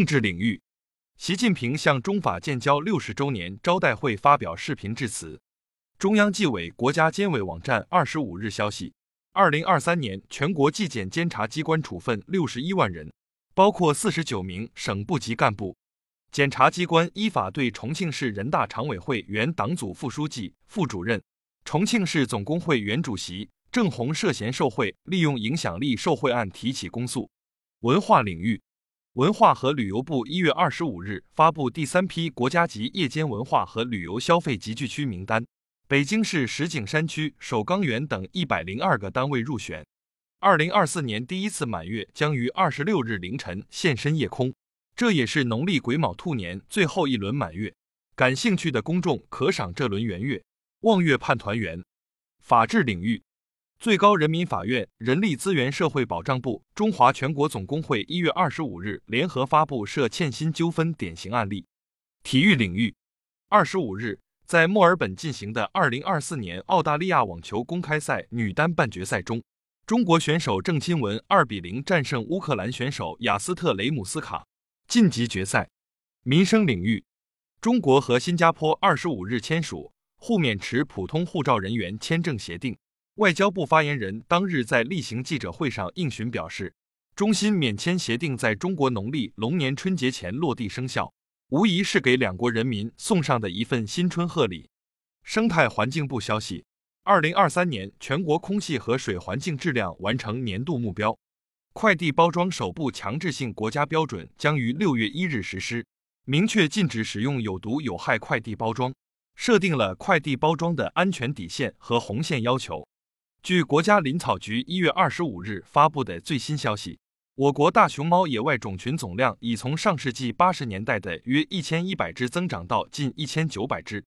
政治领域，习近平向中法建交六十周年招待会发表视频致辞。中央纪委国家监委网站二十五日消息，二零二三年全国纪检监察机关处分六十一万人，包括四十九名省部级干部。检察机关依法对重庆市人大常委会原党组副书记、副主任、重庆市总工会原主席郑红涉嫌受贿、利用影响力受贿案提起公诉。文化领域。文化和旅游部一月二十五日发布第三批国家级夜间文化和旅游消费集聚区名单，北京市石景山区、首钢园等一百零二个单位入选。二零二四年第一次满月将于二十六日凌晨现身夜空，这也是农历癸卯兔年最后一轮满月。感兴趣的公众可赏这轮圆月，望月盼团圆。法治领域。最高人民法院、人力资源社会保障部、中华全国总工会一月二十五日联合发布涉欠薪纠纷典型案例。体育领域，二十五日在墨尔本进行的二零二四年澳大利亚网球公开赛女单半决赛中，中国选手郑钦文二比零战胜乌克兰选手雅斯特雷姆斯卡，晋级决赛。民生领域，中国和新加坡二十五日签署互免持普通护照人员签证协定。外交部发言人当日在例行记者会上应询表示，中新免签协定在中国农历龙年春节前落地生效，无疑是给两国人民送上的一份新春贺礼。生态环境部消息，二零二三年全国空气和水环境质量完成年度目标，快递包装首部强制性国家标准将于六月一日实施，明确禁止使用有毒有害快递包装，设定了快递包装的安全底线和红线要求。据国家林草局一月二十五日发布的最新消息，我国大熊猫野外种群总量已从上世纪八十年代的约一千一百只增长到近一千九百只。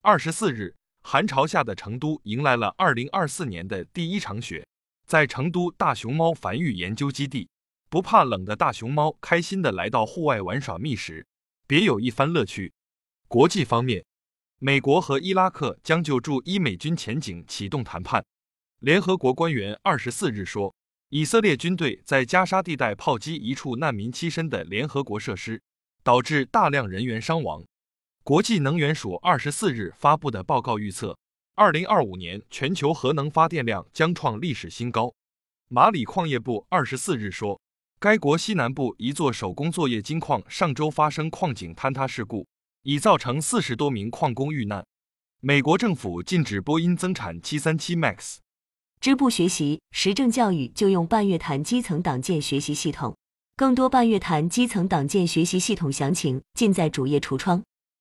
二十四日，寒潮下的成都迎来了二零二四年的第一场雪。在成都大熊猫繁育研究基地，不怕冷的大熊猫开心地来到户外玩耍觅食，别有一番乐趣。国际方面，美国和伊拉克将就驻伊美军前景启动谈判。联合国官员二十四日说，以色列军队在加沙地带炮击一处难民栖身的联合国设施，导致大量人员伤亡。国际能源署二十四日发布的报告预测，二零二五年全球核能发电量将创历史新高。马里矿业部二十四日说，该国西南部一座手工作业金矿上周发生矿井坍塌事故，已造成四十多名矿工遇难。美国政府禁止波音增产七三七 MAX。支部学习实政教育就用半月谈基层党建学习系统，更多半月谈基层党建学习系统详情尽在主页橱窗。